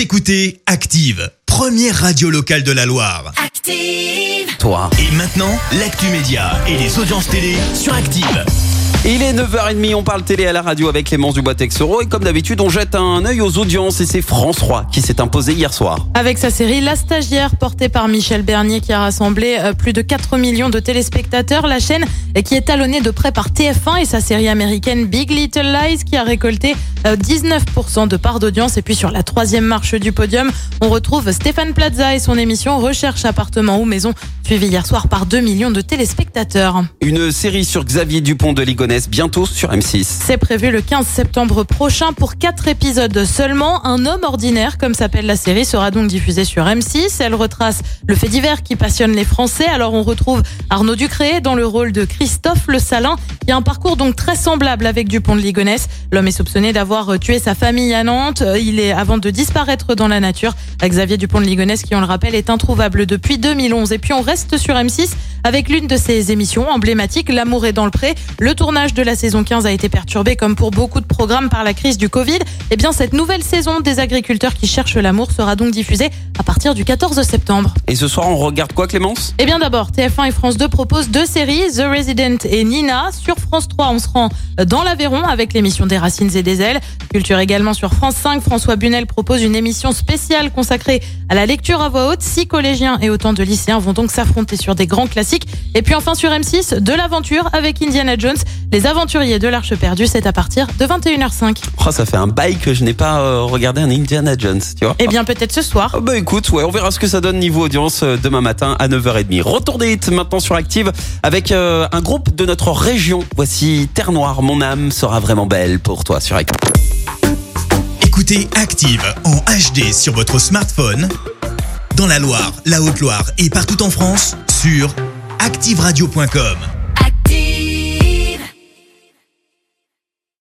Vous écoutez Active, première radio locale de la Loire. Active. Toi. Et maintenant, l'actu média et les audiences télé sur Active. Il est 9h30, on parle télé à la radio avec Clémence Dubois-Texoro et comme d'habitude, on jette un œil aux audiences et c'est France 3 qui s'est imposé hier soir. Avec sa série La Stagiaire, portée par Michel Bernier, qui a rassemblé euh, plus de 4 millions de téléspectateurs, la chaîne euh, qui est talonnée de près par TF1 et sa série américaine Big Little Lies, qui a récolté euh, 19% de part d'audience. Et puis sur la troisième marche du podium, on retrouve Stéphane Plaza et son émission Recherche appartement ou maison, suivie hier soir par 2 millions de téléspectateurs. Une série sur Xavier Dupont de Ligonnès bientôt sur M6. C'est prévu le 15 septembre prochain pour quatre épisodes seulement. Un homme ordinaire, comme s'appelle la série, sera donc diffusée sur M6. Elle retrace le fait divers qui passionne les Français. Alors on retrouve Arnaud Ducré dans le rôle de Christophe Le Salin. Il y a un parcours donc très semblable avec Dupont de Ligonnès. L'homme est soupçonné d'avoir tué sa famille à Nantes. Il est avant de disparaître dans la nature. Xavier Dupont de Ligonnès, qui on le rappelle, est introuvable depuis 2011. Et puis on reste sur M6 avec l'une de ses émissions emblématiques, L'amour est dans le pré. Le tournage de la saison 15 a été perturbé, comme pour beaucoup de programmes, par la crise du Covid. Eh bien, cette nouvelle saison des agriculteurs qui cherchent l'amour sera donc diffusée à partir du 14 septembre. Et ce soir, on regarde quoi, Clémence? Eh bien, d'abord, TF1 et France 2 proposent deux séries, The Resident et Nina. Sur France 3, on se rend dans l'Aveyron avec l'émission des Racines et des Ailes. Culture également sur France 5. François Bunel propose une émission spéciale consacrée à la lecture à voix haute. Six collégiens et autant de lycéens vont donc s'affronter sur des grands classiques. Et puis enfin sur M6, de l'aventure avec Indiana Jones. Les aventuriers de l'Arche perdue, c'est à partir de 21h05. Oh, ça fait un bail que je n'ai pas euh, regardé un Indiana Jones, tu vois. Eh bien peut-être ce soir. Oh, bah écoute, ouais, on verra ce que ça donne niveau audience euh, demain matin à 9h30. Retour des maintenant sur Active avec euh, un groupe de notre région. Voici Terre Noire, mon âme sera vraiment belle pour toi sur Active. Écoutez Active en HD sur votre smartphone, dans la Loire, la Haute-Loire et partout en France, sur activeradio.com.